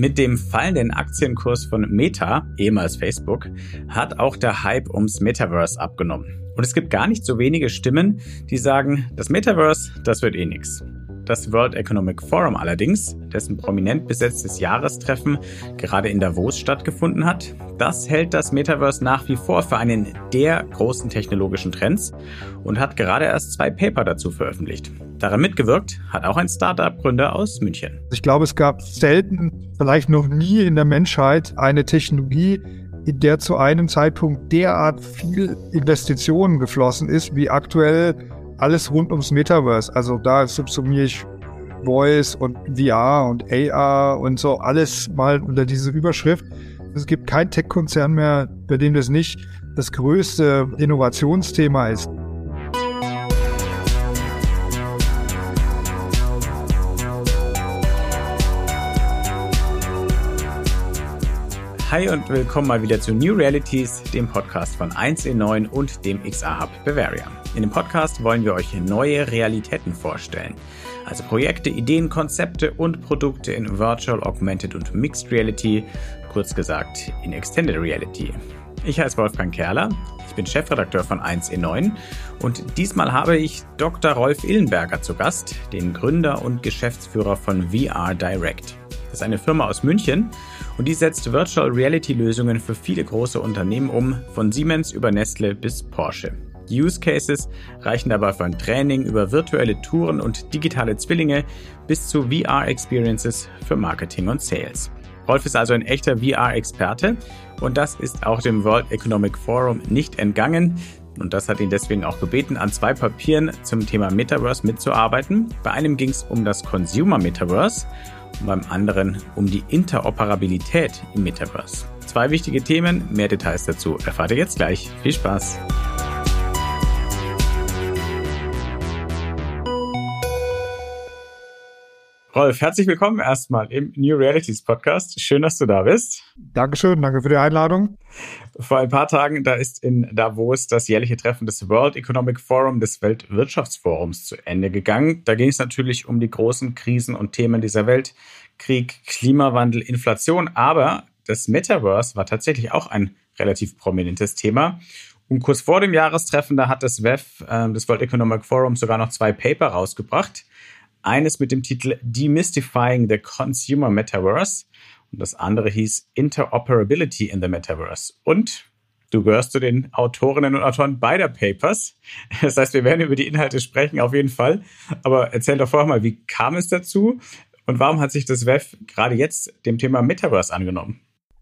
Mit dem fallenden Aktienkurs von Meta, ehemals Facebook, hat auch der Hype ums Metaverse abgenommen. Und es gibt gar nicht so wenige Stimmen, die sagen, das Metaverse, das wird eh nix. Das World Economic Forum allerdings, dessen prominent besetztes Jahrestreffen gerade in Davos stattgefunden hat, das hält das Metaverse nach wie vor für einen der großen technologischen Trends und hat gerade erst zwei Paper dazu veröffentlicht. Daran mitgewirkt hat auch ein Startup-Gründer aus München. Ich glaube, es gab selten, vielleicht noch nie in der Menschheit eine Technologie, in der zu einem Zeitpunkt derart viel Investitionen geflossen ist, wie aktuell alles rund ums Metaverse. Also da subsumiere ich Voice und VR und AR und so alles mal unter diese Überschrift. Es gibt kein Tech-Konzern mehr, bei dem das nicht das größte Innovationsthema ist. Hi und willkommen mal wieder zu New Realities, dem Podcast von 1 in 9 und dem XR Hub Bavaria. In dem Podcast wollen wir euch neue Realitäten vorstellen. Also Projekte, Ideen, Konzepte und Produkte in Virtual, Augmented und Mixed Reality, kurz gesagt in Extended Reality. Ich heiße Wolfgang Kerler, ich bin Chefredakteur von 1 in 9 und diesmal habe ich Dr. Rolf Illenberger zu Gast, den Gründer und Geschäftsführer von VR Direct. Das ist eine Firma aus München und die setzt Virtual Reality Lösungen für viele große Unternehmen um, von Siemens über Nestle bis Porsche. Die Use Cases reichen dabei von Training über virtuelle Touren und digitale Zwillinge bis zu VR-Experiences für Marketing und Sales. Rolf ist also ein echter VR-Experte und das ist auch dem World Economic Forum nicht entgangen. Und das hat ihn deswegen auch gebeten, an zwei Papieren zum Thema Metaverse mitzuarbeiten. Bei einem ging es um das Consumer Metaverse und beim anderen um die Interoperabilität im Metaverse. Zwei wichtige Themen, mehr Details dazu erfahrt ihr jetzt gleich. Viel Spaß! Rolf, herzlich willkommen erstmal im New Realities Podcast. Schön, dass du da bist. Dankeschön, danke für die Einladung. Vor ein paar Tagen, da ist in Davos das jährliche Treffen des World Economic Forum des Weltwirtschaftsforums zu Ende gegangen. Da ging es natürlich um die großen Krisen und Themen dieser Welt. Krieg, Klimawandel, Inflation. Aber das Metaverse war tatsächlich auch ein relativ prominentes Thema. Und kurz vor dem Jahrestreffen, da hat das WEF, äh, das World Economic Forum, sogar noch zwei Paper rausgebracht. Eines mit dem Titel Demystifying the Consumer Metaverse und das andere hieß Interoperability in the Metaverse. Und du gehörst zu den Autorinnen und Autoren beider Papers. Das heißt, wir werden über die Inhalte sprechen, auf jeden Fall. Aber erzähl doch vorher mal, wie kam es dazu und warum hat sich das WEF gerade jetzt dem Thema Metaverse angenommen?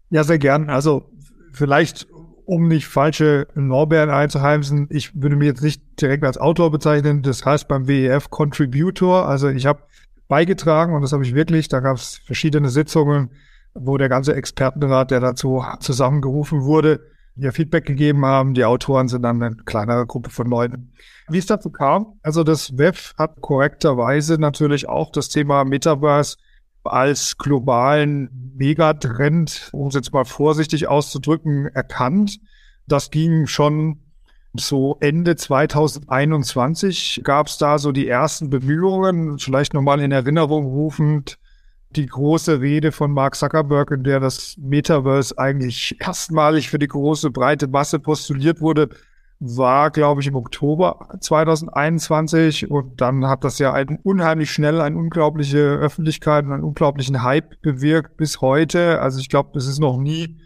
Ja, sehr gern. Also vielleicht um nicht falsche Lorbeeren einzuheimsen, ich würde mich jetzt nicht direkt als Autor bezeichnen, das heißt beim WEF Contributor, also ich habe beigetragen und das habe ich wirklich, da gab es verschiedene Sitzungen, wo der ganze Expertenrat, der dazu zusammengerufen wurde, ihr Feedback gegeben haben. Die Autoren sind dann eine kleinere Gruppe von Leuten. Wie es dazu kam, also das WEF hat korrekterweise natürlich auch das Thema Metaverse als globalen Megatrend, um es jetzt mal vorsichtig auszudrücken, erkannt. Das ging schon so Ende 2021 gab es da so die ersten Bemühungen, vielleicht nochmal in Erinnerung rufend, die große Rede von Mark Zuckerberg, in der das Metaverse eigentlich erstmalig für die große breite Masse postuliert wurde, war, glaube ich, im Oktober 2021 und dann hat das ja ein, unheimlich schnell eine unglaubliche Öffentlichkeit und einen unglaublichen Hype bewirkt bis heute. Also ich glaube, es ist noch nie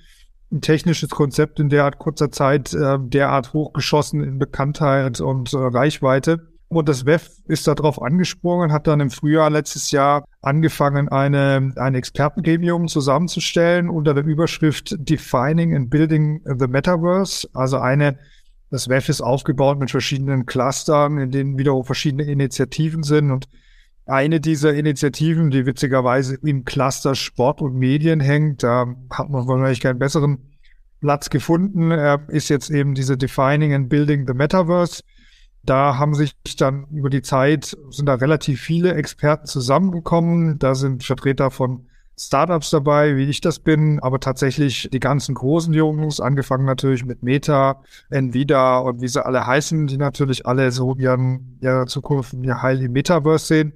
ein technisches Konzept in derart kurzer Zeit äh, derart hochgeschossen in Bekanntheit und äh, Reichweite. Und das WEF ist darauf angesprungen, hat dann im Frühjahr letztes Jahr angefangen, eine, ein Expertengremium zusammenzustellen unter der Überschrift Defining and Building the Metaverse, also eine das WEF ist aufgebaut mit verschiedenen Clustern, in denen wiederum verschiedene Initiativen sind. Und eine dieser Initiativen, die witzigerweise im Cluster Sport und Medien hängt, da hat man wahrscheinlich keinen besseren Platz gefunden, äh, ist jetzt eben diese Defining and Building the Metaverse. Da haben sich dann über die Zeit, sind da relativ viele Experten zusammengekommen. Da sind Vertreter von Startups dabei, wie ich das bin, aber tatsächlich die ganzen großen Jungs, angefangen natürlich mit Meta, Nvidia und wie sie alle heißen, die natürlich alle so ihren, ihre Zukunft, ihr Heil im Metaverse sehen.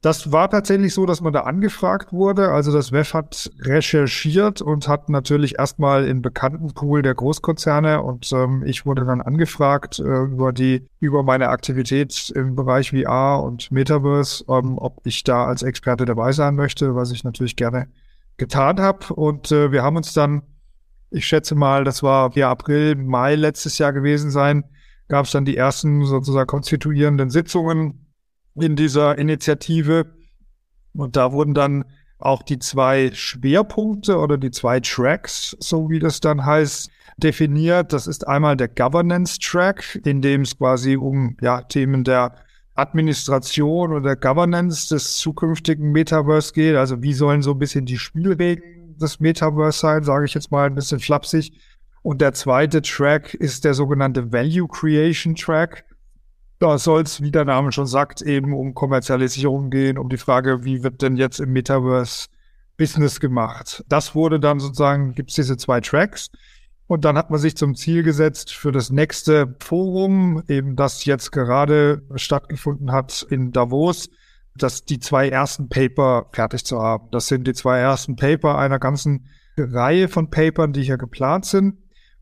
Das war tatsächlich so, dass man da angefragt wurde. Also das WEF hat recherchiert und hat natürlich erstmal in bekannten Pool der Großkonzerne und ähm, ich wurde dann angefragt äh, über die über meine Aktivität im Bereich VR und Metaverse, ähm, ob ich da als Experte dabei sein möchte, was ich natürlich gerne getan habe. Und äh, wir haben uns dann, ich schätze mal, das war hier April, Mai letztes Jahr gewesen sein, gab es dann die ersten sozusagen konstituierenden Sitzungen in dieser Initiative. Und da wurden dann auch die zwei Schwerpunkte oder die zwei Tracks, so wie das dann heißt, definiert. Das ist einmal der Governance Track, in dem es quasi um ja, Themen der Administration oder Governance des zukünftigen Metaverse geht. Also wie sollen so ein bisschen die Spielregeln des Metaverse sein, sage ich jetzt mal ein bisschen flapsig. Und der zweite Track ist der sogenannte Value Creation Track. Da soll es, wie der Name schon sagt, eben um Kommerzialisierung gehen, um die Frage, wie wird denn jetzt im Metaverse Business gemacht. Das wurde dann sozusagen, gibt es diese zwei Tracks. Und dann hat man sich zum Ziel gesetzt für das nächste Forum, eben das jetzt gerade stattgefunden hat in Davos, dass die zwei ersten Paper fertig zu haben. Das sind die zwei ersten Paper einer ganzen Reihe von Papern, die hier geplant sind.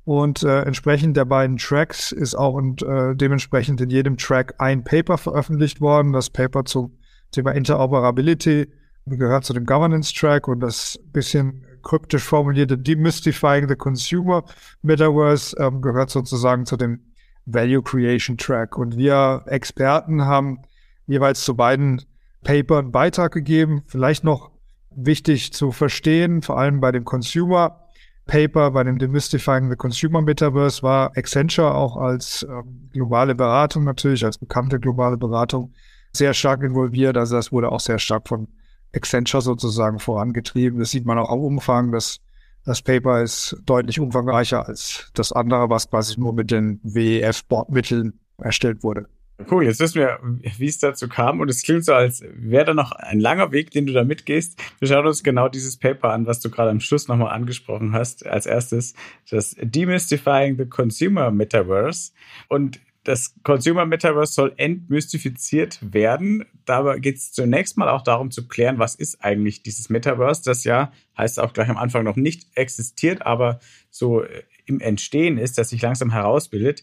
Und äh, entsprechend der beiden Tracks ist auch und äh, dementsprechend in jedem Track ein Paper veröffentlicht worden. Das Paper zum Thema Interoperability gehört zu dem Governance Track und das bisschen kryptisch formulierte Demystifying the Consumer Metaverse ähm, gehört sozusagen zu dem Value Creation Track. Und wir Experten haben jeweils zu beiden Papern Beitrag gegeben. Vielleicht noch wichtig zu verstehen, vor allem bei dem Consumer Paper bei dem Demystifying the Consumer Metaverse war Accenture auch als ähm, globale Beratung natürlich, als bekannte globale Beratung sehr stark involviert. Also das wurde auch sehr stark von Accenture sozusagen vorangetrieben. Das sieht man auch am Umfang. Das, das Paper ist deutlich umfangreicher als das andere, was quasi nur mit den WEF-Bordmitteln erstellt wurde. Cool, jetzt wissen wir, wie es dazu kam und es klingt so, als wäre da noch ein langer Weg, den du da mitgehst. Wir schauen uns genau dieses Paper an, was du gerade am Schluss nochmal angesprochen hast. Als erstes das Demystifying the Consumer Metaverse. Und das Consumer Metaverse soll entmystifiziert werden. Dabei geht es zunächst mal auch darum zu klären, was ist eigentlich dieses Metaverse, das ja, heißt auch gleich am Anfang noch nicht existiert, aber so im Entstehen ist, das sich langsam herausbildet.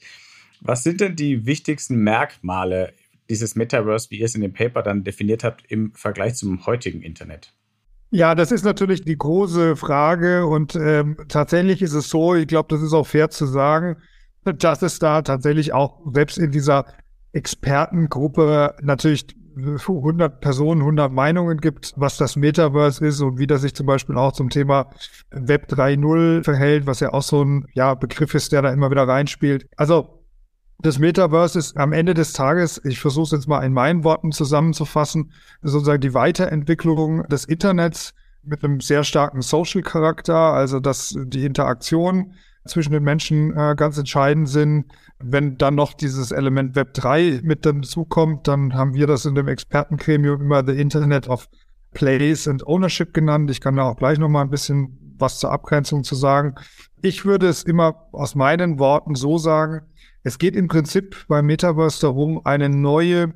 Was sind denn die wichtigsten Merkmale dieses Metaverse, wie ihr es in dem Paper dann definiert habt, im Vergleich zum heutigen Internet? Ja, das ist natürlich die große Frage und ähm, tatsächlich ist es so, ich glaube, das ist auch fair zu sagen, dass es da tatsächlich auch selbst in dieser Expertengruppe natürlich 100 Personen, 100 Meinungen gibt, was das Metaverse ist und wie das sich zum Beispiel auch zum Thema Web 3.0 verhält, was ja auch so ein ja, Begriff ist, der da immer wieder reinspielt. Also das Metaverse ist am Ende des Tages, ich versuche es jetzt mal in meinen Worten zusammenzufassen, sozusagen die Weiterentwicklung des Internets mit einem sehr starken Social-Charakter, also dass die Interaktion zwischen den Menschen äh, ganz entscheidend sind. Wenn dann noch dieses Element Web 3 mit dazukommt, dann haben wir das in dem Expertengremium immer The Internet of Place and Ownership genannt. Ich kann da auch gleich noch mal ein bisschen was zur Abgrenzung zu sagen. Ich würde es immer aus meinen Worten so sagen, es geht im Prinzip beim Metaverse darum, eine neue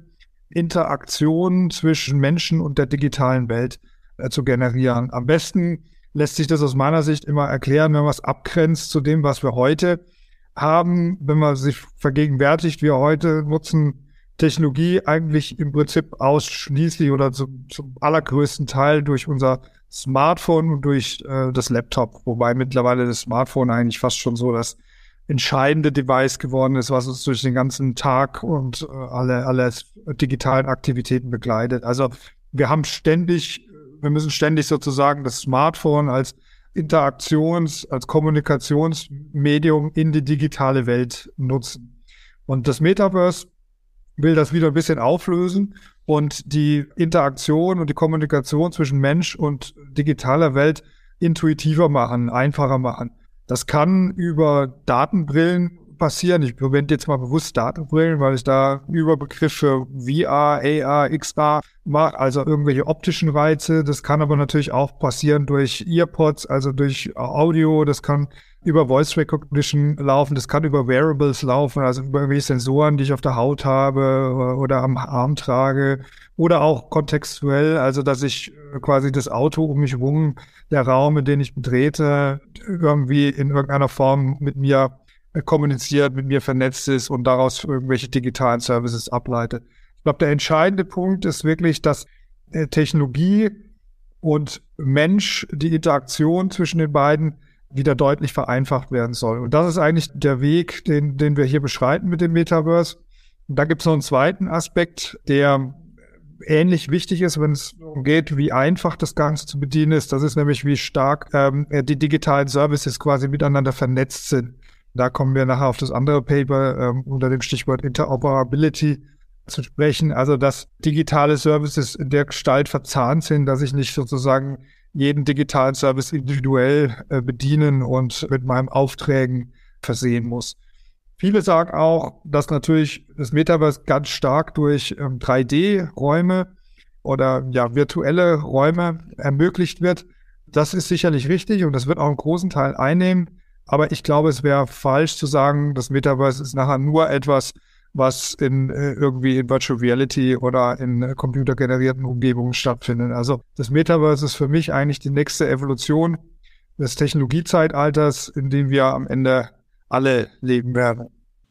Interaktion zwischen Menschen und der digitalen Welt äh, zu generieren. Am besten lässt sich das aus meiner Sicht immer erklären, wenn man es abgrenzt zu dem, was wir heute haben, wenn man sich vergegenwärtigt, wir heute nutzen Technologie eigentlich im Prinzip ausschließlich oder zum, zum allergrößten Teil durch unser Smartphone und durch äh, das Laptop, wobei mittlerweile das Smartphone eigentlich fast schon so das entscheidende Device geworden ist, was uns durch den ganzen Tag und äh, alle, alle digitalen Aktivitäten begleitet. Also wir haben ständig, wir müssen ständig sozusagen das Smartphone als Interaktions-, als Kommunikationsmedium in die digitale Welt nutzen. Und das Metaverse will das wieder ein bisschen auflösen und die Interaktion und die Kommunikation zwischen Mensch und digitaler Welt intuitiver machen, einfacher machen. Das kann über Datenbrillen passieren. Ich verwende jetzt mal bewusst Datenbrillen, weil ich da Überbegriffe VR, AR, XR mache, also irgendwelche optischen Reize. Das kann aber natürlich auch passieren durch Earpods, also durch Audio. Das kann über Voice Recognition laufen, das kann über Wearables laufen, also über irgendwelche Sensoren, die ich auf der Haut habe oder am Arm trage oder auch kontextuell, also dass ich quasi das Auto um mich herum, der Raum, in den ich betrete, irgendwie in irgendeiner Form mit mir kommuniziert, mit mir vernetzt ist und daraus irgendwelche digitalen Services ableitet. Ich glaube, der entscheidende Punkt ist wirklich, dass Technologie und Mensch, die Interaktion zwischen den beiden wieder deutlich vereinfacht werden soll. Und das ist eigentlich der Weg, den, den wir hier beschreiten mit dem Metaverse. Und da gibt es noch einen zweiten Aspekt, der ähnlich wichtig ist, wenn es darum geht, wie einfach das Ganze zu bedienen ist. Das ist nämlich, wie stark ähm, die digitalen Services quasi miteinander vernetzt sind. Da kommen wir nachher auf das andere Paper ähm, unter dem Stichwort Interoperability zu sprechen. Also, dass digitale Services in der Gestalt verzahnt sind, dass ich nicht sozusagen jeden digitalen Service individuell äh, bedienen und mit meinen Aufträgen versehen muss. Viele sagen auch, dass natürlich das Metaverse ganz stark durch ähm, 3D-Räume oder ja virtuelle Räume ermöglicht wird. Das ist sicherlich richtig und das wird auch einen großen Teil einnehmen. Aber ich glaube, es wäre falsch zu sagen, das Metaverse ist nachher nur etwas, was in äh, irgendwie in Virtual Reality oder in äh, computergenerierten Umgebungen stattfindet. Also das Metaverse ist für mich eigentlich die nächste Evolution des Technologiezeitalters, in dem wir am Ende alle leben werden.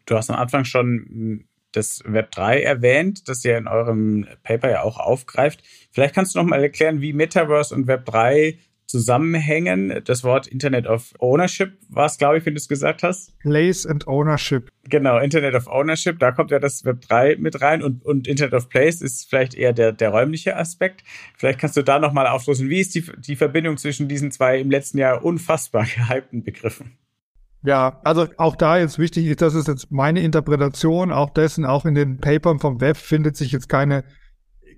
Du hast am Anfang schon das Web 3 erwähnt, das ihr in eurem Paper ja auch aufgreift. Vielleicht kannst du noch mal erklären, wie Metaverse und Web 3 zusammenhängen. Das Wort Internet of Ownership war es, glaube ich, wenn du es gesagt hast. Place and Ownership. Genau, Internet of Ownership, da kommt ja das Web 3 mit rein und, und Internet of Place ist vielleicht eher der, der räumliche Aspekt. Vielleicht kannst du da nochmal aufschlüsseln. Wie ist die, die Verbindung zwischen diesen zwei im letzten Jahr unfassbar gehypten Begriffen? Ja, also auch da jetzt wichtig ist, das ist jetzt meine Interpretation auch dessen, auch in den Papern vom Web findet sich jetzt keine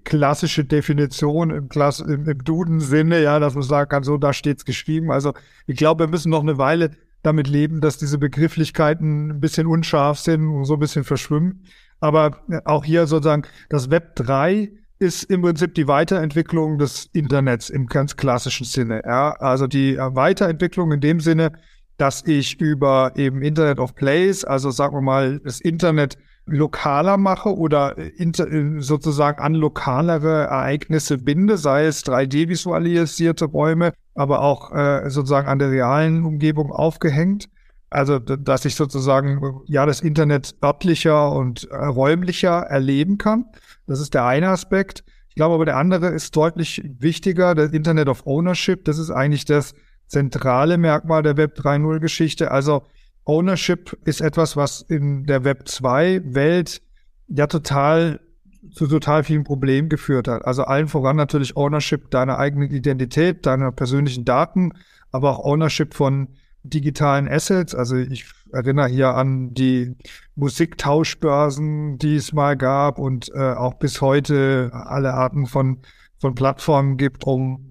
klassische Definition im, Klass im, im Duden-Sinne, ja, dass man sagen kann, so, da steht's geschrieben. Also ich glaube, wir müssen noch eine Weile damit leben, dass diese Begrifflichkeiten ein bisschen unscharf sind und so ein bisschen verschwimmen. Aber auch hier sozusagen, das Web 3 ist im Prinzip die Weiterentwicklung des Internets im ganz klassischen Sinne. Ja, also die Weiterentwicklung in dem Sinne, dass ich über eben Internet of Place, also sagen wir mal, das Internet lokaler mache oder inter, sozusagen an lokalere Ereignisse binde, sei es 3D-visualisierte Räume, aber auch äh, sozusagen an der realen Umgebung aufgehängt. Also, dass ich sozusagen ja das Internet örtlicher und äh, räumlicher erleben kann. Das ist der eine Aspekt. Ich glaube aber der andere ist deutlich wichtiger, das Internet of Ownership. Das ist eigentlich das zentrale Merkmal der Web 3.0 Geschichte. Also Ownership ist etwas, was in der Web 2 Welt ja total zu total vielen Problemen geführt hat. Also allen voran natürlich Ownership deiner eigenen Identität, deiner persönlichen Daten, aber auch Ownership von digitalen Assets. Also ich erinnere hier an die Musiktauschbörsen, die es mal gab und äh, auch bis heute alle Arten von, von Plattformen gibt, um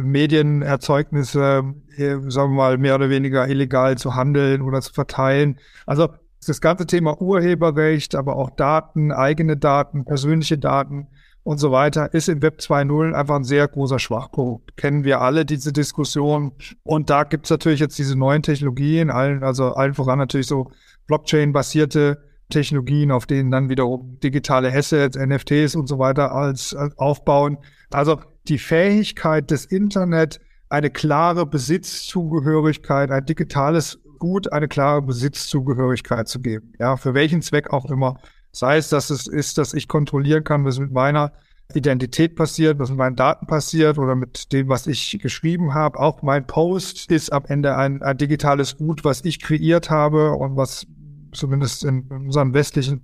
Medienerzeugnisse, äh, sagen wir mal, mehr oder weniger illegal zu handeln oder zu verteilen. Also das ganze Thema Urheberrecht, aber auch Daten, eigene Daten, persönliche Daten und so weiter, ist im Web 2.0 einfach ein sehr großer Schwachpunkt. Kennen wir alle diese Diskussion. Und da gibt's natürlich jetzt diese neuen Technologien, allen, also allen voran natürlich so Blockchain-basierte Technologien, auf denen dann wiederum digitale Assets, NFTs und so weiter als, als aufbauen. Also die Fähigkeit des Internet, eine klare Besitzzugehörigkeit, ein digitales Gut, eine klare Besitzzugehörigkeit zu geben. Ja, für welchen Zweck auch immer. Sei es, dass es ist, dass ich kontrollieren kann, was mit meiner Identität passiert, was mit meinen Daten passiert oder mit dem, was ich geschrieben habe. Auch mein Post ist am Ende ein, ein digitales Gut, was ich kreiert habe und was zumindest in unseren westlichen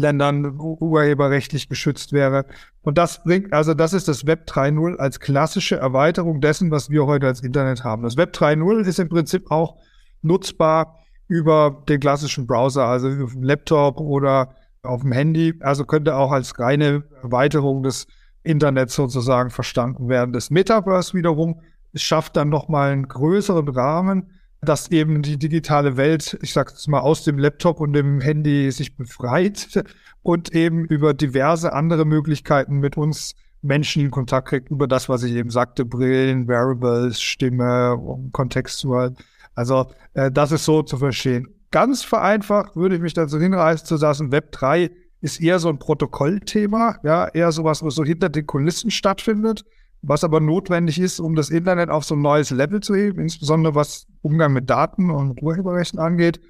Ländern urheberrechtlich geschützt wäre. Und das bringt, also das ist das Web 3.0 als klassische Erweiterung dessen, was wir heute als Internet haben. Das Web 3.0 ist im Prinzip auch nutzbar über den klassischen Browser, also auf dem Laptop oder auf dem Handy. Also könnte auch als reine Erweiterung des Internets sozusagen verstanden werden. Das Metaverse wiederum schafft dann nochmal einen größeren Rahmen, dass eben die digitale Welt, ich sage es mal, aus dem Laptop und dem Handy sich befreit und eben über diverse andere Möglichkeiten mit uns Menschen in Kontakt kriegt, über das, was ich eben sagte, Brillen, Variables, Stimme, kontextual. Also äh, das ist so zu verstehen. Ganz vereinfacht würde ich mich dazu hinreißen zu sagen, Web 3 ist eher so ein Protokollthema, ja, eher sowas, was so hinter den Kulissen stattfindet was aber notwendig ist, um das Internet auf so ein neues Level zu heben, insbesondere was Umgang mit Daten und Urheberrechten angeht.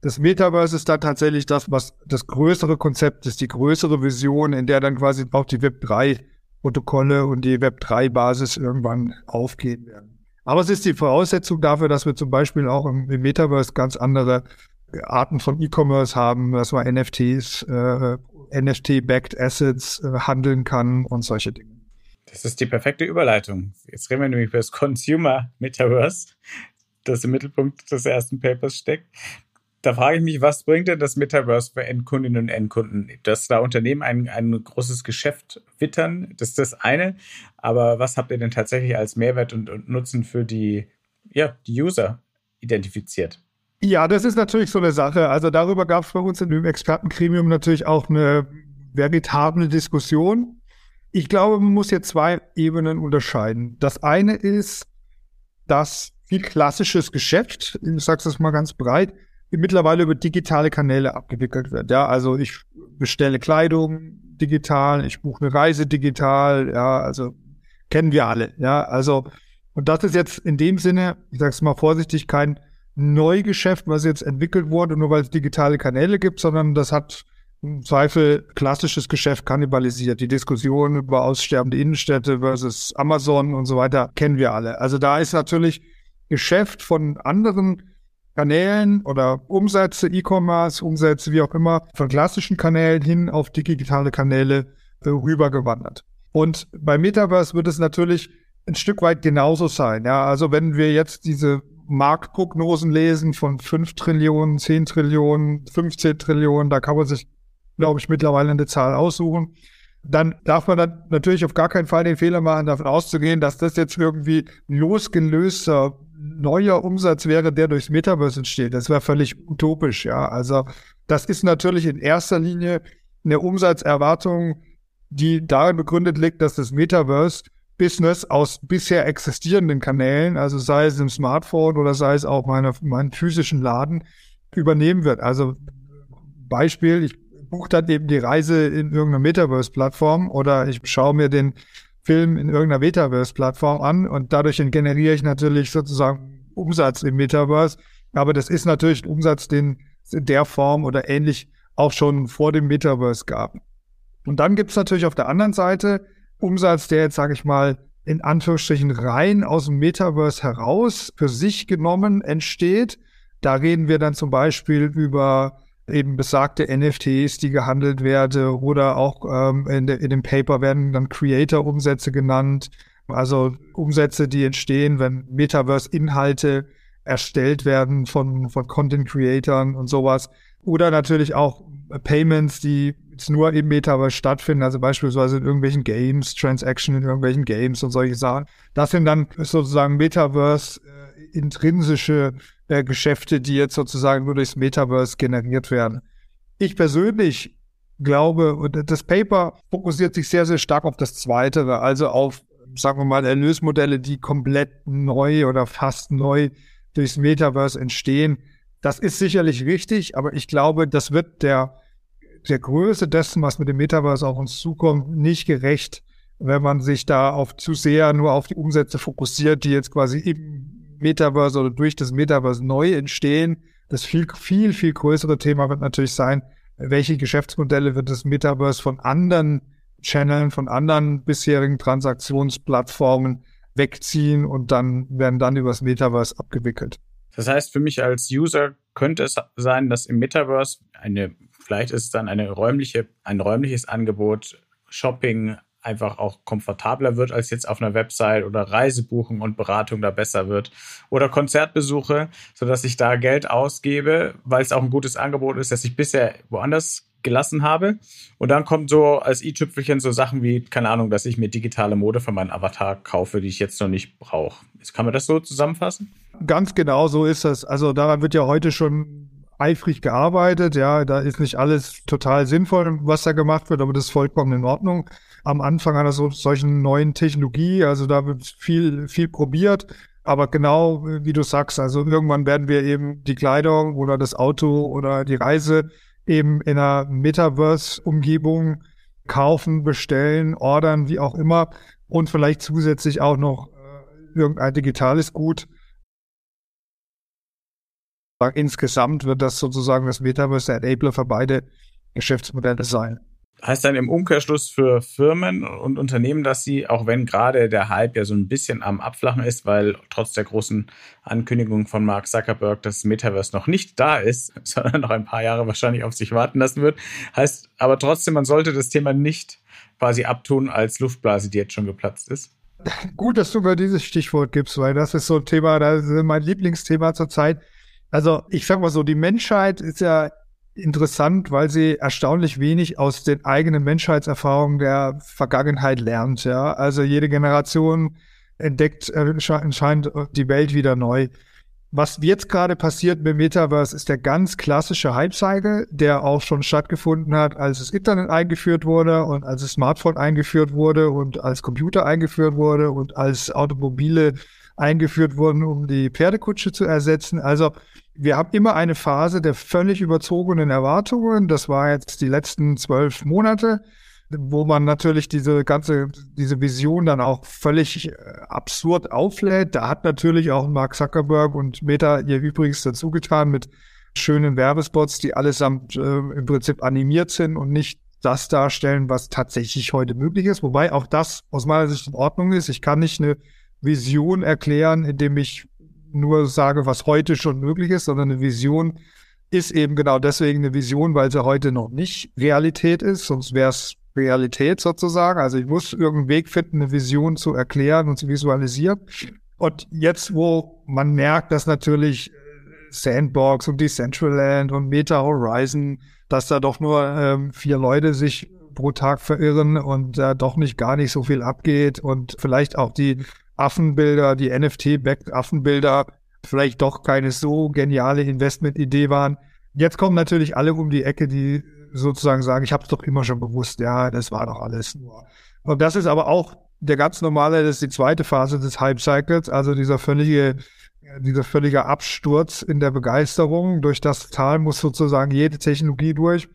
Das Metaverse ist dann tatsächlich das, was das größere Konzept ist, die größere Vision, in der dann quasi auch die Web3-Protokolle und die Web3-Basis irgendwann aufgehen werden. Aber es ist die Voraussetzung dafür, dass wir zum Beispiel auch im, Metaverse ganz andere Arten von E-Commerce haben, dass man NFTs, äh, NFT-backed Assets äh, handeln kann und solche Dinge. Das ist die perfekte Überleitung. Jetzt reden wir nämlich über das Consumer Metaverse, das im Mittelpunkt des ersten Papers steckt. Da frage ich mich, was bringt denn das Metaverse für Endkundinnen und Endkunden? Dass da Unternehmen ein, ein großes Geschäft wittern, das ist das eine. Aber was habt ihr denn tatsächlich als Mehrwert und, und Nutzen für die, ja, die User identifiziert? Ja, das ist natürlich so eine Sache. Also darüber gab es bei uns in dem Expertengremium natürlich auch eine veritable Diskussion. Ich glaube, man muss hier zwei Ebenen unterscheiden. Das eine ist, dass viel klassisches Geschäft, ich sage es mal ganz breit, mittlerweile über digitale Kanäle abgewickelt wird. Ja, also ich bestelle Kleidung digital, ich buche eine Reise digital, ja, also kennen wir alle, ja, also und das ist jetzt in dem Sinne, ich sage es mal vorsichtig, kein Neugeschäft, was jetzt entwickelt wurde, nur weil es digitale Kanäle gibt, sondern das hat im Zweifel klassisches Geschäft kannibalisiert. Die Diskussion über aussterbende Innenstädte versus Amazon und so weiter kennen wir alle. Also da ist natürlich Geschäft von anderen Kanälen oder Umsätze, E-Commerce, Umsätze, wie auch immer, von klassischen Kanälen hin auf digitale Kanäle äh, rübergewandert. Und bei Metaverse wird es natürlich ein Stück weit genauso sein. Ja, also wenn wir jetzt diese Marktprognosen lesen von 5 Trillionen, 10 Trillionen, 15 Trillionen, da kann man sich glaube ich, mittlerweile eine Zahl aussuchen. Dann darf man dann natürlich auf gar keinen Fall den Fehler machen, davon auszugehen, dass das jetzt irgendwie losgelöster neuer Umsatz wäre, der durchs Metaverse entsteht. Das wäre völlig utopisch, ja. Also das ist natürlich in erster Linie eine Umsatzerwartung, die darin begründet liegt, dass das Metaverse Business aus bisher existierenden Kanälen, also sei es im Smartphone oder sei es auch meine, meinen physischen Laden, übernehmen wird. Also Beispiel, ich buche dann eben die Reise in irgendeiner Metaverse-Plattform oder ich schaue mir den Film in irgendeiner Metaverse-Plattform an und dadurch generiere ich natürlich sozusagen Umsatz im Metaverse. Aber das ist natürlich ein Umsatz, den es in der Form oder ähnlich auch schon vor dem Metaverse gab. Und dann gibt es natürlich auf der anderen Seite Umsatz, der jetzt, sage ich mal, in Anführungsstrichen rein aus dem Metaverse heraus für sich genommen entsteht. Da reden wir dann zum Beispiel über eben besagte NFTs, die gehandelt werden oder auch ähm, in, de, in dem Paper werden dann Creator-Umsätze genannt, also Umsätze, die entstehen, wenn Metaverse-Inhalte erstellt werden von, von Content-Creatern und sowas. Oder natürlich auch Payments, die jetzt nur im Metaverse stattfinden, also beispielsweise in irgendwelchen Games, Transaction in irgendwelchen Games und solche Sachen. Das sind dann sozusagen Metaverse äh, äh, Geschäfte, die jetzt sozusagen nur durchs Metaverse generiert werden. Ich persönlich glaube, und das Paper fokussiert sich sehr, sehr stark auf das Zweite, also auf, sagen wir mal, Erlösmodelle, die komplett neu oder fast neu durchs Metaverse entstehen. Das ist sicherlich richtig, aber ich glaube, das wird der, der Größe dessen, was mit dem Metaverse auf uns zukommt, nicht gerecht, wenn man sich da auf zu sehr nur auf die Umsätze fokussiert, die jetzt quasi im Metaverse oder durch das Metaverse neu entstehen. Das viel, viel, viel größere Thema wird natürlich sein, welche Geschäftsmodelle wird das Metaverse von anderen Channeln, von anderen bisherigen Transaktionsplattformen wegziehen und dann werden dann übers Metaverse abgewickelt. Das heißt, für mich als User könnte es sein, dass im Metaverse eine, vielleicht ist es dann eine räumliche, ein räumliches Angebot, Shopping, einfach auch komfortabler wird als jetzt auf einer Website oder Reisebuchung und Beratung da besser wird oder Konzertbesuche, so dass ich da Geld ausgebe, weil es auch ein gutes Angebot ist, das ich bisher woanders gelassen habe. Und dann kommt so als i-Tüpfelchen so Sachen wie, keine Ahnung, dass ich mir digitale Mode für meinen Avatar kaufe, die ich jetzt noch nicht brauche. Kann man das so zusammenfassen? Ganz genau so ist das. Also daran wird ja heute schon eifrig gearbeitet. Ja, da ist nicht alles total sinnvoll, was da gemacht wird, aber das ist vollkommen in Ordnung. Am Anfang einer so, solchen neuen Technologie, also da wird viel, viel probiert. Aber genau wie du sagst, also irgendwann werden wir eben die Kleidung oder das Auto oder die Reise eben in einer Metaverse-Umgebung kaufen, bestellen, ordern, wie auch immer und vielleicht zusätzlich auch noch äh, irgendein digitales Gut Insgesamt wird das sozusagen das Metaverse der Enabler für beide Geschäftsmodelle sein. Heißt dann im Umkehrschluss für Firmen und Unternehmen, dass sie, auch wenn gerade der Hype ja so ein bisschen am Abflachen ist, weil trotz der großen Ankündigung von Mark Zuckerberg das Metaverse noch nicht da ist, sondern noch ein paar Jahre wahrscheinlich auf sich warten lassen wird, heißt aber trotzdem, man sollte das Thema nicht quasi abtun als Luftblase, die jetzt schon geplatzt ist. Gut, dass du mir dieses Stichwort gibst, weil das ist so ein Thema, das ist mein Lieblingsthema zurzeit. Also ich sag mal so, die Menschheit ist ja interessant, weil sie erstaunlich wenig aus den eigenen Menschheitserfahrungen der Vergangenheit lernt. Ja, also jede Generation entdeckt anscheinend die Welt wieder neu. Was jetzt gerade passiert mit Metaverse ist der ganz klassische Hype-Cycle, der auch schon stattgefunden hat, als das Internet eingeführt wurde und als das Smartphone eingeführt wurde und als Computer eingeführt wurde und als Automobile eingeführt wurden, um die Pferdekutsche zu ersetzen. Also wir haben immer eine Phase der völlig überzogenen Erwartungen. Das war jetzt die letzten zwölf Monate, wo man natürlich diese ganze, diese Vision dann auch völlig äh, absurd auflädt. Da hat natürlich auch Mark Zuckerberg und Meta ihr übrigens dazu getan mit schönen Werbespots, die allesamt äh, im Prinzip animiert sind und nicht das darstellen, was tatsächlich heute möglich ist. Wobei auch das aus meiner Sicht in Ordnung ist. Ich kann nicht eine Vision erklären, indem ich nur sage, was heute schon möglich ist, sondern eine Vision ist eben genau deswegen eine Vision, weil sie heute noch nicht Realität ist, sonst wäre es Realität sozusagen. Also ich muss irgendeinen Weg finden, eine Vision zu erklären und zu visualisieren. Und jetzt, wo man merkt, dass natürlich Sandbox und Decentraland und Meta Horizon, dass da doch nur ähm, vier Leute sich pro Tag verirren und da äh, doch nicht gar nicht so viel abgeht und vielleicht auch die Affenbilder, die NFT-backed Affenbilder vielleicht doch keine so geniale Investmentidee waren. Jetzt kommen natürlich alle um die Ecke, die sozusagen sagen, ich habe es doch immer schon bewusst, ja, das war doch alles nur. Und das ist aber auch der ganz normale, das ist die zweite Phase des Hype-Cycles, also dieser völlige, dieser völlige Absturz in der Begeisterung. Durch das Tal muss sozusagen jede Technologie durch.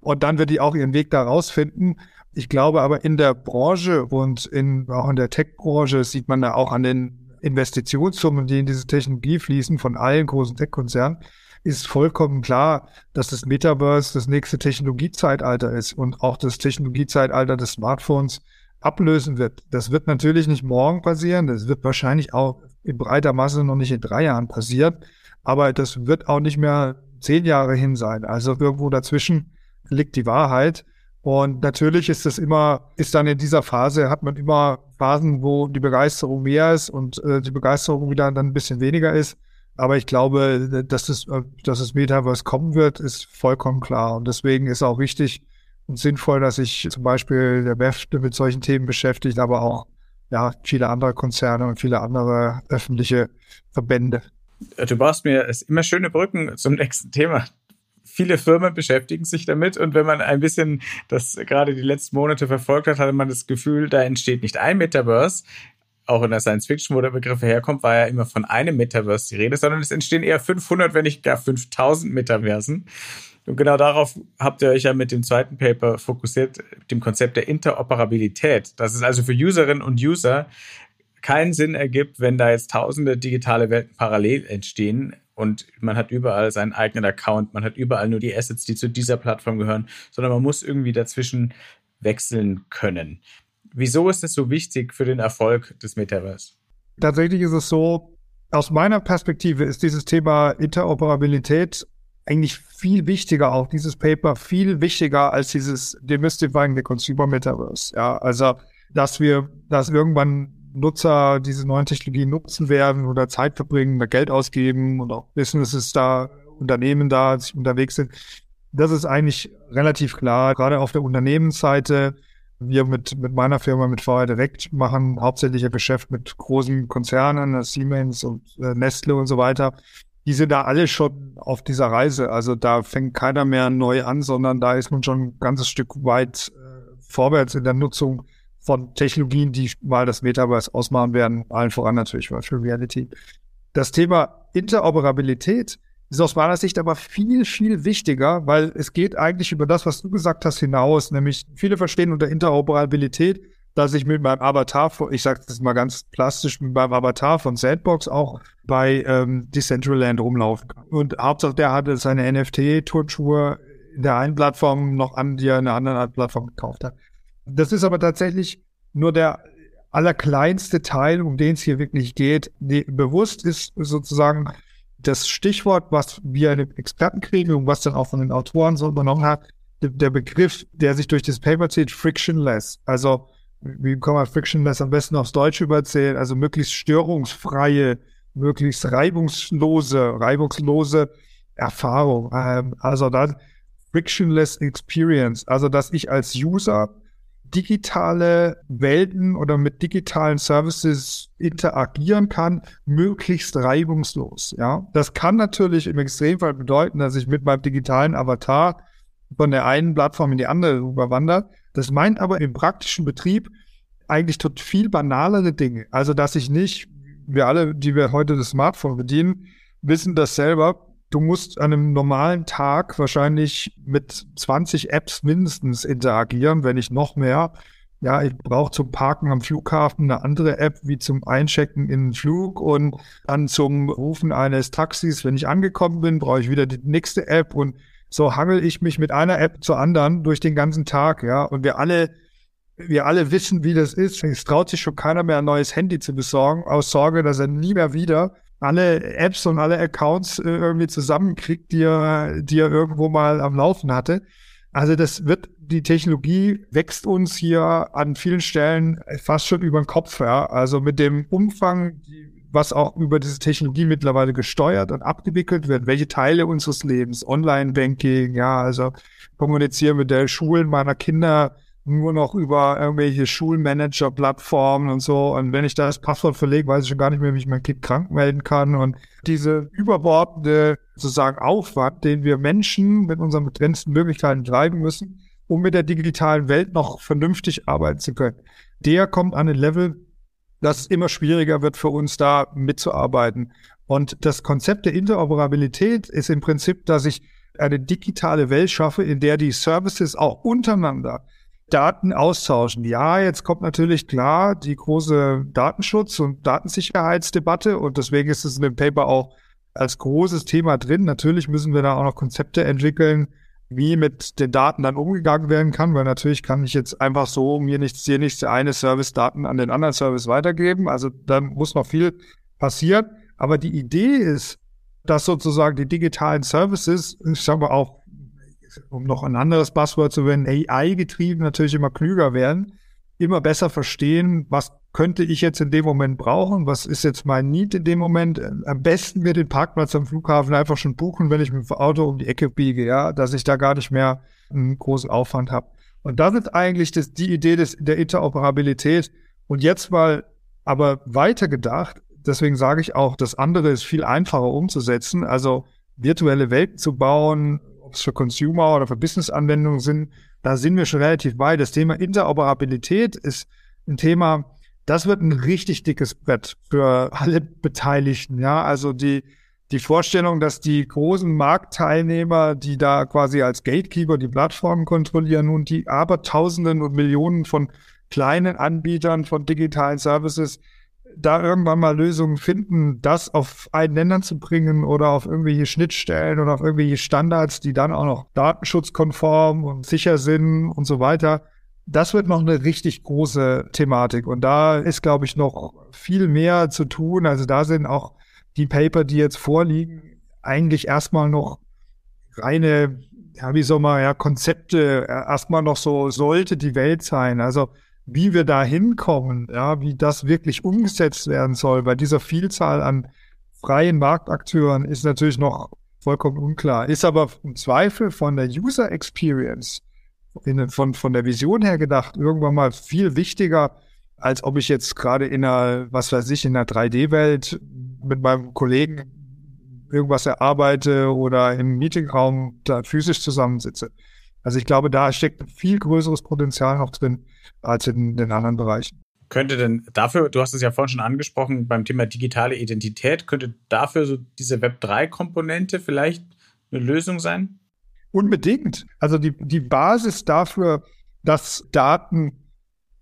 Und dann wird die auch ihren Weg da rausfinden. Ich glaube aber in der Branche und in, auch in der Tech-Branche sieht man da auch an den Investitionssummen, die in diese Technologie fließen von allen großen Tech-Konzernen, ist vollkommen klar, dass das Metaverse das nächste Technologiezeitalter ist und auch das Technologiezeitalter des Smartphones ablösen wird. Das wird natürlich nicht morgen passieren, das wird wahrscheinlich auch in breiter Masse noch nicht in drei Jahren passieren, aber das wird auch nicht mehr zehn Jahre hin sein. Also irgendwo dazwischen liegt die Wahrheit. Und natürlich ist es immer, ist dann in dieser Phase, hat man immer Phasen, wo die Begeisterung mehr ist und äh, die Begeisterung wieder dann ein bisschen weniger ist. Aber ich glaube, dass es, äh, dass das Metaverse kommen wird, ist vollkommen klar. Und deswegen ist auch wichtig und sinnvoll, dass sich zum Beispiel der BEF mit solchen Themen beschäftigt, aber auch ja, viele andere Konzerne und viele andere öffentliche Verbände. Du baust mir immer schöne Brücken zum nächsten Thema viele Firmen beschäftigen sich damit und wenn man ein bisschen das gerade die letzten Monate verfolgt hat, hatte man das Gefühl, da entsteht nicht ein Metaverse. Auch in der Science Fiction, wo der Begriff herkommt, war ja immer von einem Metaverse die Rede, sondern es entstehen eher 500, wenn nicht gar 5000 Metaversen. Und genau darauf habt ihr euch ja mit dem zweiten Paper fokussiert, dem Konzept der Interoperabilität. Dass es also für Userinnen und User keinen Sinn ergibt, wenn da jetzt tausende digitale Welten parallel entstehen, und man hat überall seinen eigenen Account, man hat überall nur die Assets, die zu dieser Plattform gehören, sondern man muss irgendwie dazwischen wechseln können. Wieso ist es so wichtig für den Erfolg des Metaverse? Tatsächlich ist es so, aus meiner Perspektive ist dieses Thema Interoperabilität eigentlich viel wichtiger, auch dieses Paper viel wichtiger als dieses Demystifying the Consumer Metaverse. Ja, also, dass wir, dass irgendwann Nutzer diese neuen Technologien nutzen werden oder Zeit verbringen, da Geld ausgeben und auch Businesses da, Unternehmen da sich unterwegs sind. Das ist eigentlich relativ klar. Gerade auf der Unternehmensseite Wir mit, mit meiner Firma, mit VR Direkt, machen hauptsächlich Geschäft mit großen Konzernen, äh, Siemens und äh, Nestle und so weiter. Die sind da alle schon auf dieser Reise. Also da fängt keiner mehr neu an, sondern da ist man schon ein ganzes Stück weit äh, vorwärts in der Nutzung von Technologien, die mal das Metaverse ausmachen werden, allen voran natürlich Virtual Reality. Das Thema Interoperabilität ist aus meiner Sicht aber viel, viel wichtiger, weil es geht eigentlich über das, was du gesagt hast, hinaus. Nämlich viele verstehen unter Interoperabilität, dass ich mit meinem Avatar, ich sage das mal ganz plastisch, mit meinem Avatar von Sandbox auch bei ähm, Decentraland rumlaufen kann. Und Hauptsache der hatte seine NFT-Turnschuhe in der einen Plattform noch an, die er in einer anderen Plattform gekauft hat. Das ist aber tatsächlich nur der allerkleinste Teil, um den es hier wirklich geht. Die, bewusst ist sozusagen das Stichwort, was wir in den Experten kriegen und was dann auch von den Autoren so übernommen hat, der Begriff, der sich durch das Paper zieht, frictionless. Also, wie kann man frictionless am besten aufs Deutsche überzählen? Also möglichst störungsfreie, möglichst reibungslose, reibungslose Erfahrung. Ähm, also dann frictionless experience. Also, dass ich als User digitale Welten oder mit digitalen Services interagieren kann, möglichst reibungslos. Ja, das kann natürlich im Extremfall bedeuten, dass ich mit meinem digitalen Avatar von der einen Plattform in die andere überwandert. Das meint aber im praktischen Betrieb eigentlich tot viel banalere Dinge. Also, dass ich nicht, wir alle, die wir heute das Smartphone bedienen, wissen das selber, du musst an einem normalen Tag wahrscheinlich mit 20 Apps mindestens interagieren, wenn nicht noch mehr. Ja, ich brauche zum Parken am Flughafen eine andere App wie zum Einchecken in den Flug und dann zum Rufen eines Taxis, wenn ich angekommen bin, brauche ich wieder die nächste App und so hangel ich mich mit einer App zur anderen durch den ganzen Tag, ja. Und wir alle, wir alle wissen, wie das ist. Es traut sich schon keiner mehr ein neues Handy zu besorgen, aus Sorge, dass er nie mehr wieder alle Apps und alle Accounts äh, irgendwie zusammenkriegt, die er, die er irgendwo mal am Laufen hatte. Also das wird, die Technologie wächst uns hier an vielen Stellen fast schon über den Kopf, ja. Also mit dem Umfang, was auch über diese Technologie mittlerweile gesteuert und abgewickelt wird, welche Teile unseres Lebens, Online-Banking, ja, also kommunizieren mit der Schulen meiner Kinder, nur noch über irgendwelche Schulmanager-Plattformen und so. Und wenn ich da das Passwort verlege, weiß ich schon gar nicht mehr, wie ich mein Kind krank melden kann. Und diese überbordende sozusagen Aufwand, den wir Menschen mit unseren begrenzten Möglichkeiten treiben müssen, um mit der digitalen Welt noch vernünftig arbeiten zu können, der kommt an ein Level, das immer schwieriger wird für uns da mitzuarbeiten. Und das Konzept der Interoperabilität ist im Prinzip, dass ich eine digitale Welt schaffe, in der die Services auch untereinander Daten austauschen. Ja, jetzt kommt natürlich klar die große Datenschutz- und Datensicherheitsdebatte und deswegen ist es in dem Paper auch als großes Thema drin. Natürlich müssen wir da auch noch Konzepte entwickeln, wie mit den Daten dann umgegangen werden kann, weil natürlich kann ich jetzt einfach so mir nichts, hier nichts eine Service-Daten an den anderen Service weitergeben. Also da muss noch viel passieren. Aber die Idee ist, dass sozusagen die digitalen Services, ich sage mal auch um noch ein anderes Buzzword zu werden, AI-getrieben natürlich immer klüger werden, immer besser verstehen, was könnte ich jetzt in dem Moment brauchen, was ist jetzt mein Need in dem Moment. Am besten mir den Parkplatz am Flughafen einfach schon buchen, wenn ich mit dem Auto um die Ecke biege, ja, dass ich da gar nicht mehr einen großen Aufwand habe. Und das ist eigentlich das, die Idee des, der Interoperabilität. Und jetzt mal aber weiter gedacht, deswegen sage ich auch, das andere ist viel einfacher umzusetzen. Also virtuelle Welten zu bauen, ob es für Consumer oder für Business-Anwendungen sind, da sind wir schon relativ weit. Das Thema Interoperabilität ist ein Thema, das wird ein richtig dickes Brett für alle Beteiligten. Ja, also die, die Vorstellung, dass die großen Marktteilnehmer, die da quasi als Gatekeeper die Plattformen kontrollieren und die Abertausenden und Millionen von kleinen Anbietern von digitalen Services da irgendwann mal Lösungen finden, das auf einen Ländern zu bringen oder auf irgendwelche Schnittstellen oder auf irgendwelche Standards, die dann auch noch datenschutzkonform und sicher sind und so weiter. Das wird noch eine richtig große Thematik. Und da ist, glaube ich, noch viel mehr zu tun. Also da sind auch die Paper, die jetzt vorliegen, eigentlich erstmal noch reine, ja, wie soll man, ja, Konzepte, erstmal noch so sollte die Welt sein. Also wie wir da hinkommen, ja, wie das wirklich umgesetzt werden soll bei dieser Vielzahl an freien Marktakteuren ist natürlich noch vollkommen unklar. Ist aber im Zweifel von der User Experience in, von, von der Vision her gedacht, irgendwann mal viel wichtiger, als ob ich jetzt gerade in einer, was weiß ich, in einer 3D-Welt mit meinem Kollegen irgendwas erarbeite oder im Meetingraum da physisch zusammensitze. Also ich glaube, da steckt viel größeres Potenzial noch drin als in den anderen Bereichen. Könnte denn dafür, du hast es ja vorhin schon angesprochen, beim Thema digitale Identität, könnte dafür so diese Web3-Komponente vielleicht eine Lösung sein? Unbedingt. Also die, die Basis dafür, dass Daten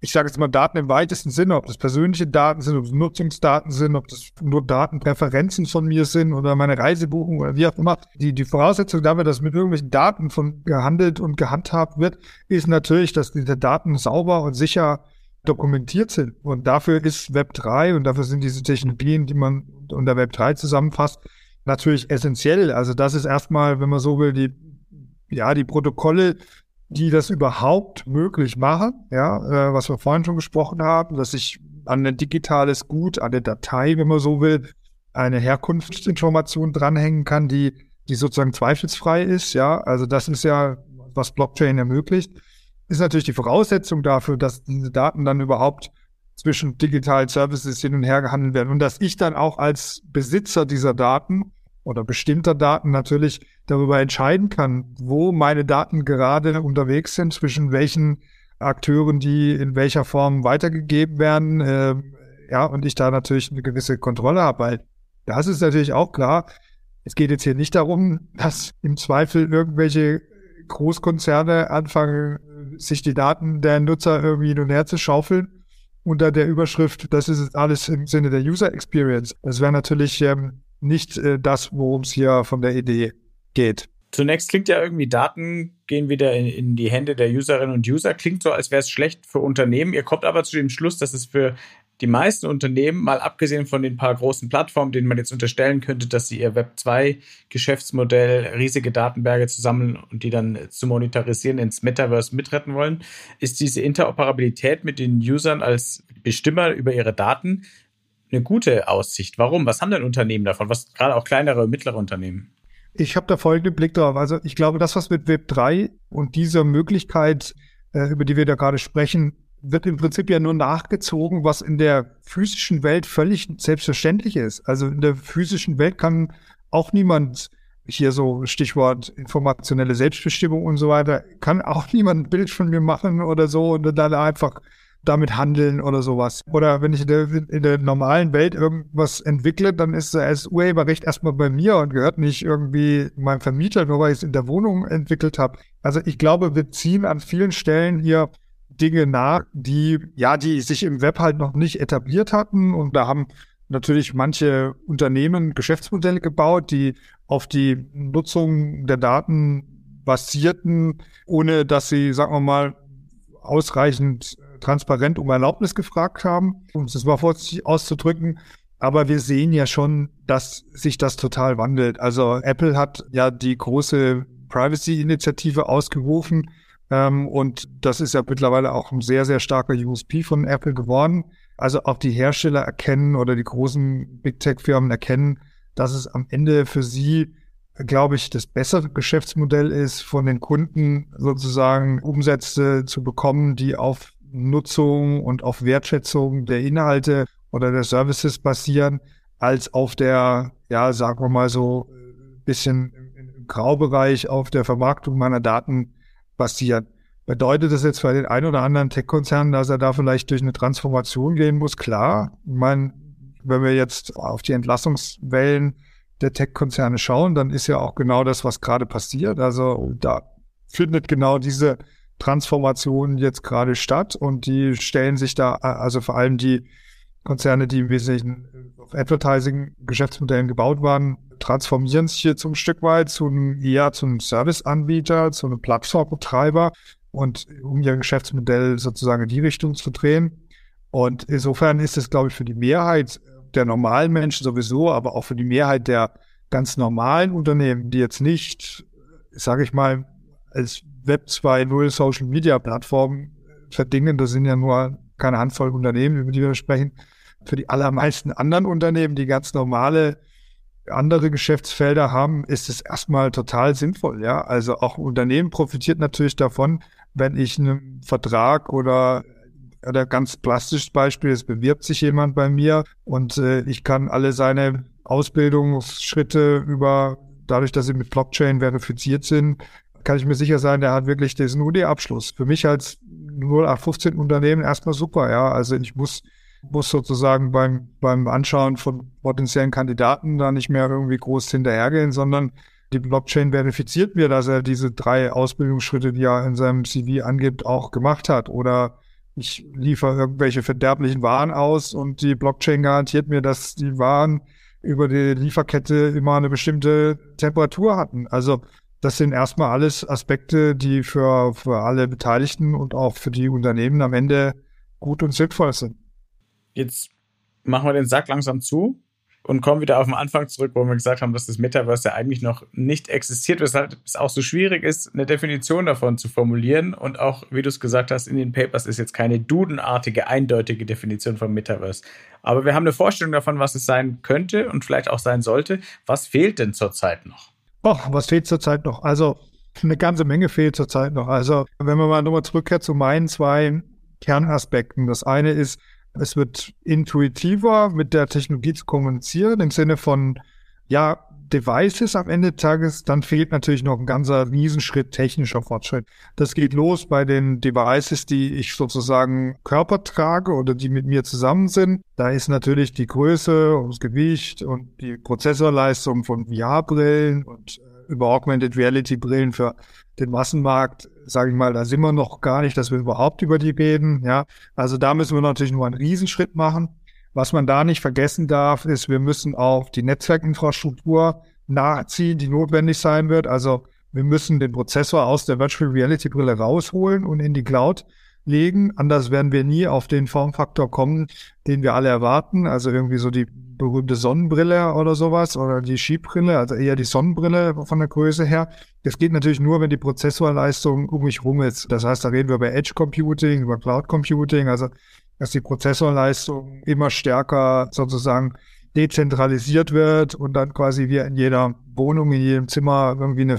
ich sage jetzt mal Daten im weitesten Sinne, ob das persönliche Daten sind, ob das Nutzungsdaten sind, ob das nur Datenpräferenzen von mir sind oder meine Reisebuchung oder wie auch immer. Die, die Voraussetzung dafür, dass mit irgendwelchen Daten von gehandelt und gehandhabt wird, ist natürlich, dass diese Daten sauber und sicher dokumentiert sind. Und dafür ist Web 3 und dafür sind diese Technologien, die man unter Web 3 zusammenfasst, natürlich essentiell. Also das ist erstmal, wenn man so will, die, ja, die Protokolle, die das überhaupt möglich machen, ja, äh, was wir vorhin schon gesprochen haben, dass ich an ein digitales Gut, an der Datei, wenn man so will, eine Herkunftsinformation dranhängen kann, die, die sozusagen zweifelsfrei ist, ja. Also das ist ja, was Blockchain ermöglicht, ist natürlich die Voraussetzung dafür, dass diese Daten dann überhaupt zwischen digitalen Services hin und her gehandelt werden und dass ich dann auch als Besitzer dieser Daten oder bestimmter Daten natürlich darüber entscheiden kann, wo meine Daten gerade unterwegs sind, zwischen welchen Akteuren, die in welcher Form weitergegeben werden. Äh, ja, und ich da natürlich eine gewisse Kontrolle habe. Weil das ist natürlich auch klar. Es geht jetzt hier nicht darum, dass im Zweifel irgendwelche Großkonzerne anfangen, sich die Daten der Nutzer irgendwie hin und her zu schaufeln unter der Überschrift, das ist alles im Sinne der User Experience. Das wäre natürlich ähm, nicht äh, das, worum es hier von der Idee geht. Zunächst klingt ja irgendwie, Daten gehen wieder in, in die Hände der Userinnen und User. Klingt so, als wäre es schlecht für Unternehmen. Ihr kommt aber zu dem Schluss, dass es für die meisten Unternehmen, mal abgesehen von den paar großen Plattformen, denen man jetzt unterstellen könnte, dass sie ihr Web 2 Geschäftsmodell, riesige Datenberge zu sammeln und die dann zu monetarisieren ins Metaverse mitretten wollen, ist diese Interoperabilität mit den Usern als Bestimmer über ihre Daten eine gute Aussicht. Warum? Was haben denn Unternehmen davon? Was gerade auch kleinere und mittlere Unternehmen? Ich habe da folgenden Blick drauf. Also ich glaube, das, was mit Web 3 und dieser Möglichkeit, äh, über die wir da gerade sprechen, wird im Prinzip ja nur nachgezogen, was in der physischen Welt völlig selbstverständlich ist. Also in der physischen Welt kann auch niemand hier so Stichwort informationelle Selbstbestimmung und so weiter, kann auch niemand ein Bild von mir machen oder so und dann einfach damit handeln oder sowas. Oder wenn ich in der, in der normalen Welt irgendwas entwickle, dann ist das Urheberrecht erstmal bei mir und gehört nicht irgendwie meinem Vermieter, nur weil ich es in der Wohnung entwickelt habe. Also ich glaube, wir ziehen an vielen Stellen hier Dinge nach, die, ja, die sich im Web halt noch nicht etabliert hatten. Und da haben natürlich manche Unternehmen Geschäftsmodelle gebaut, die auf die Nutzung der Daten basierten, ohne dass sie, sagen wir mal, ausreichend transparent um Erlaubnis gefragt haben, um es mal vorsichtig auszudrücken. Aber wir sehen ja schon, dass sich das total wandelt. Also Apple hat ja die große Privacy-Initiative ausgerufen. Ähm, und das ist ja mittlerweile auch ein sehr, sehr starker USP von Apple geworden. Also auch die Hersteller erkennen oder die großen Big Tech-Firmen erkennen, dass es am Ende für sie, glaube ich, das bessere Geschäftsmodell ist, von den Kunden sozusagen Umsätze zu bekommen, die auf Nutzung und auf Wertschätzung der Inhalte oder der Services basieren, als auf der, ja, sagen wir mal so, bisschen im Graubereich auf der Vermarktung meiner Daten basieren. Bedeutet das jetzt für den einen oder anderen Tech-Konzern, dass er da vielleicht durch eine Transformation gehen muss? Klar. Ich meine, wenn wir jetzt auf die Entlassungswellen der Tech-Konzerne schauen, dann ist ja auch genau das, was gerade passiert. Also da findet genau diese Transformation jetzt gerade statt und die stellen sich da, also vor allem die Konzerne, die im Wesentlichen auf Advertising-Geschäftsmodellen gebaut waren, transformieren sich hier zum Stück weit zu einem, eher zu einem Serviceanbieter, zu einem Plattformbetreiber und um ihr Geschäftsmodell sozusagen in die Richtung zu drehen. Und insofern ist es, glaube ich, für die Mehrheit der normalen Menschen sowieso, aber auch für die Mehrheit der ganz normalen Unternehmen, die jetzt nicht, sage ich mal, als Web 2.0 Social Media Plattform verdingen. Das sind ja nur keine Handvoll Unternehmen, über die wir sprechen. Für die allermeisten anderen Unternehmen, die ganz normale andere Geschäftsfelder haben, ist es erstmal total sinnvoll. Ja, also auch Unternehmen profitiert natürlich davon, wenn ich einen Vertrag oder oder ganz plastisches Beispiel, es bewirbt sich jemand bei mir und äh, ich kann alle seine Ausbildungsschritte über, dadurch, dass sie mit Blockchain verifiziert sind, kann ich mir sicher sein, der hat wirklich diesen UD-Abschluss. Für mich als 0815 Unternehmen erstmal super, ja. Also ich muss, muss sozusagen beim, beim Anschauen von potenziellen Kandidaten da nicht mehr irgendwie groß hinterhergehen, sondern die Blockchain verifiziert mir, dass er diese drei Ausbildungsschritte, die er in seinem CV angibt, auch gemacht hat. Oder ich liefere irgendwelche verderblichen Waren aus und die Blockchain garantiert mir, dass die Waren über die Lieferkette immer eine bestimmte Temperatur hatten. Also das sind erstmal alles Aspekte, die für, für alle Beteiligten und auch für die Unternehmen am Ende gut und sinnvoll sind. Jetzt machen wir den Sack langsam zu und kommen wieder auf den Anfang zurück, wo wir gesagt haben, dass das Metaverse ja eigentlich noch nicht existiert, weshalb es auch so schwierig ist, eine Definition davon zu formulieren. Und auch, wie du es gesagt hast, in den Papers ist jetzt keine dudenartige, eindeutige Definition von Metaverse. Aber wir haben eine Vorstellung davon, was es sein könnte und vielleicht auch sein sollte. Was fehlt denn zurzeit noch? Oh, was fehlt zurzeit noch? Also, eine ganze Menge fehlt zurzeit noch. Also, wenn man mal nochmal zurückkehrt zu meinen zwei Kernaspekten. Das eine ist, es wird intuitiver mit der Technologie zu kommunizieren im Sinne von, ja, Devices am Ende des Tages, dann fehlt natürlich noch ein ganzer Riesenschritt technischer Fortschritt. Das geht los bei den Devices, die ich sozusagen Körper trage oder die mit mir zusammen sind. Da ist natürlich die Größe und das Gewicht und die Prozessorleistung von VR-Brillen und äh, über Augmented Reality Brillen für den Massenmarkt, sage ich mal, da sind wir noch gar nicht, dass wir überhaupt über die reden. Ja, also da müssen wir natürlich nur einen Riesenschritt machen. Was man da nicht vergessen darf, ist, wir müssen auf die Netzwerkinfrastruktur nachziehen, die notwendig sein wird. Also wir müssen den Prozessor aus der Virtual Reality Brille rausholen und in die Cloud legen. Anders werden wir nie auf den Formfaktor kommen, den wir alle erwarten. Also irgendwie so die berühmte Sonnenbrille oder sowas oder die Skibrille, also eher die Sonnenbrille von der Größe her. Das geht natürlich nur, wenn die Prozessorleistung um mich rum ist. Das heißt, da reden wir über Edge Computing, über Cloud Computing, also dass die Prozessorleistung immer stärker sozusagen dezentralisiert wird und dann quasi wir in jeder Wohnung, in jedem Zimmer irgendwie eine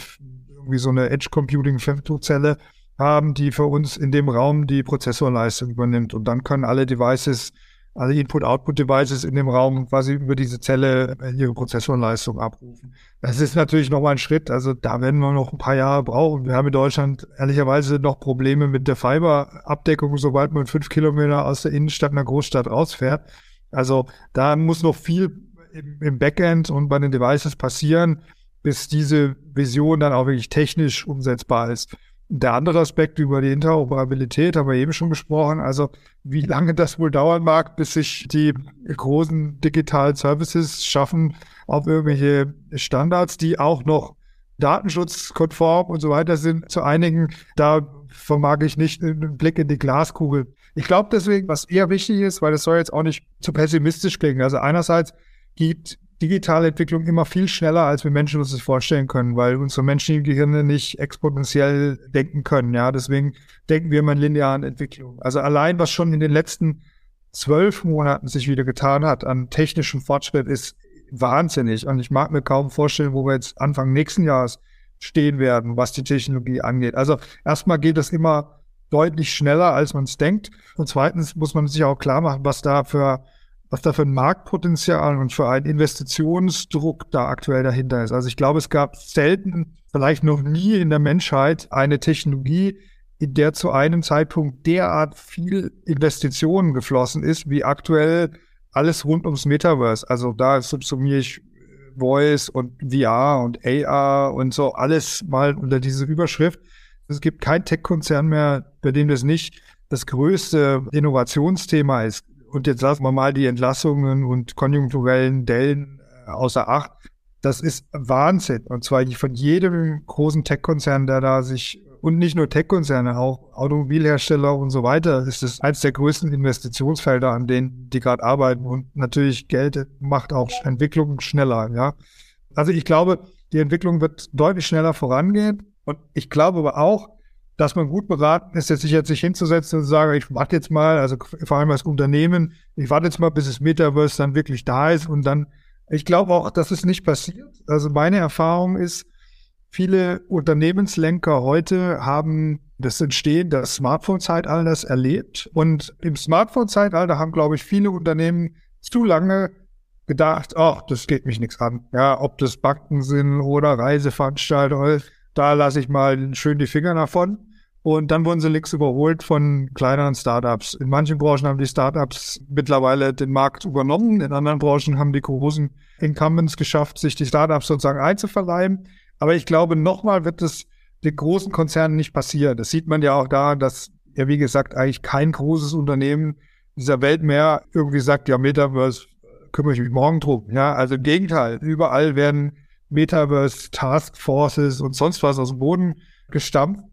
irgendwie so eine Edge Computing Femtozelle haben, die für uns in dem Raum die Prozessorleistung übernimmt. Und dann können alle Devices alle Input-Output-Devices in dem Raum quasi über diese Zelle äh, ihre Prozessorleistung abrufen. Das ist natürlich nochmal ein Schritt. Also da werden wir noch ein paar Jahre brauchen. Wir haben in Deutschland ehrlicherweise noch Probleme mit der Fiber-Abdeckung, sobald man fünf Kilometer aus der Innenstadt einer Großstadt rausfährt. Also da muss noch viel im Backend und bei den Devices passieren, bis diese Vision dann auch wirklich technisch umsetzbar ist. Der andere Aspekt über die Interoperabilität haben wir eben schon besprochen. Also wie lange das wohl dauern mag, bis sich die großen digitalen Services schaffen auf irgendwelche Standards, die auch noch datenschutzkonform und so weiter sind, zu einigen, da vermag ich nicht einen Blick in die Glaskugel. Ich glaube deswegen, was eher wichtig ist, weil das soll jetzt auch nicht zu pessimistisch klingen. Also einerseits gibt digitale Entwicklung immer viel schneller, als wir Menschen uns das vorstellen können, weil unsere menschlichen Gehirne nicht exponentiell denken können. Ja, deswegen denken wir immer in linearen Entwicklungen. Also allein, was schon in den letzten zwölf Monaten sich wieder getan hat an technischem Fortschritt, ist wahnsinnig. Und ich mag mir kaum vorstellen, wo wir jetzt Anfang nächsten Jahres stehen werden, was die Technologie angeht. Also erstmal geht es immer deutlich schneller, als man es denkt. Und zweitens muss man sich auch klar machen, was da für was da für ein Marktpotenzial und für einen Investitionsdruck da aktuell dahinter ist. Also ich glaube, es gab selten, vielleicht noch nie in der Menschheit eine Technologie, in der zu einem Zeitpunkt derart viel Investitionen geflossen ist, wie aktuell alles rund ums Metaverse. Also da subsumiere ich Voice und VR und AR und so alles mal unter diese Überschrift. Es gibt kein Tech-Konzern mehr, bei dem das nicht das größte Innovationsthema ist und jetzt lassen wir mal die Entlassungen und konjunkturellen Dellen äh, außer Acht. Das ist Wahnsinn. Und zwar von jedem großen Tech-Konzern, der da sich, und nicht nur Tech-Konzerne, auch Automobilhersteller und so weiter, ist es eines der größten Investitionsfelder, an denen die gerade arbeiten. Und natürlich Geld macht auch Entwicklung schneller, ja. Also ich glaube, die Entwicklung wird deutlich schneller vorangehen. Und ich glaube aber auch, dass man gut beraten ist, jetzt sich jetzt nicht hinzusetzen und zu sagen, ich warte jetzt mal, also vor allem als Unternehmen, ich warte jetzt mal, bis das Metaverse dann wirklich da ist und dann, ich glaube auch, dass es nicht passiert. Also meine Erfahrung ist, viele Unternehmenslenker heute haben das Entstehen des Smartphone-Zeitalters erlebt. Und im Smartphone-Zeitalter haben, glaube ich, viele Unternehmen zu lange gedacht, ach, das geht mich nichts an. Ja, ob das Banken sind oder Reiseveranstalter, da lasse ich mal schön die Finger davon. Und dann wurden sie links überholt von kleineren Startups. In manchen Branchen haben die Startups mittlerweile den Markt übernommen. In anderen Branchen haben die großen Incumbents geschafft, sich die Startups sozusagen einzuverleiben. Aber ich glaube, nochmal wird es den großen Konzernen nicht passieren. Das sieht man ja auch daran, dass ja, wie gesagt, eigentlich kein großes Unternehmen dieser Welt mehr irgendwie sagt, ja, Metaverse kümmere ich mich morgen drum. Ja, also im Gegenteil. Überall werden Metaverse Task Forces und sonst was aus dem Boden gestampft.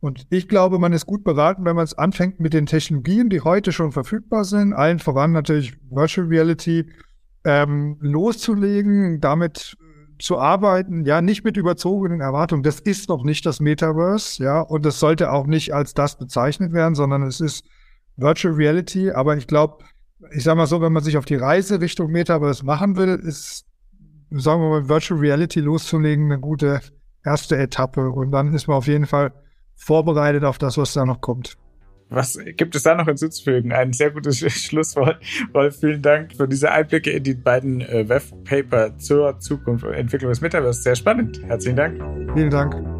Und ich glaube, man ist gut beraten, wenn man es anfängt mit den Technologien, die heute schon verfügbar sind, allen voran natürlich Virtual Reality, ähm, loszulegen, damit zu arbeiten, ja, nicht mit überzogenen Erwartungen. Das ist noch nicht das Metaverse, ja, und das sollte auch nicht als das bezeichnet werden, sondern es ist Virtual Reality. Aber ich glaube, ich sag mal so, wenn man sich auf die Reise Richtung Metaverse machen will, ist, sagen wir mal, Virtual Reality loszulegen eine gute erste Etappe. Und dann ist man auf jeden Fall vorbereitet auf das, was da noch kommt. Was gibt es da noch hinzuzufügen? Ein sehr gutes Schlusswort. Rolf, vielen Dank für diese Einblicke in die beiden äh, Webpaper zur Zukunft und Entwicklung des Metaverse. Sehr spannend. Herzlichen Dank. Vielen Dank.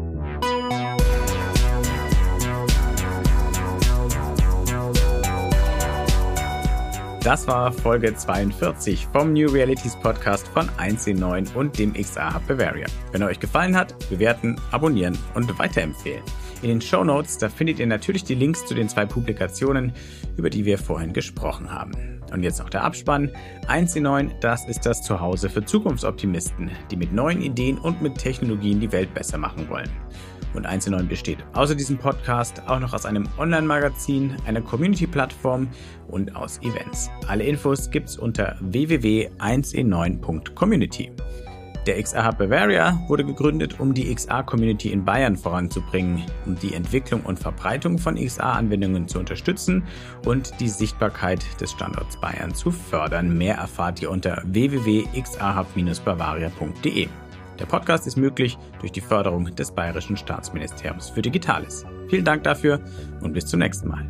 Das war Folge 42 vom New Realities Podcast von 1C9 und dem XR Hub Bavaria. Wenn er euch gefallen hat, bewerten, abonnieren und weiterempfehlen. In den Show Notes, da findet ihr natürlich die Links zu den zwei Publikationen, über die wir vorhin gesprochen haben. Und jetzt noch der Abspann. 1C9, das ist das Zuhause für Zukunftsoptimisten, die mit neuen Ideen und mit Technologien die Welt besser machen wollen. Und 1 besteht außer diesem Podcast auch noch aus einem Online-Magazin, einer Community-Plattform und aus Events. Alle Infos gibt's unter www.1e9.community. Der XR Hub Bavaria wurde gegründet, um die XR-Community in Bayern voranzubringen, um die Entwicklung und Verbreitung von XR-Anwendungen zu unterstützen und die Sichtbarkeit des Standorts Bayern zu fördern. Mehr erfahrt ihr unter www.xrhub-bavaria.de. Der Podcast ist möglich durch die Förderung des Bayerischen Staatsministeriums für Digitales. Vielen Dank dafür und bis zum nächsten Mal.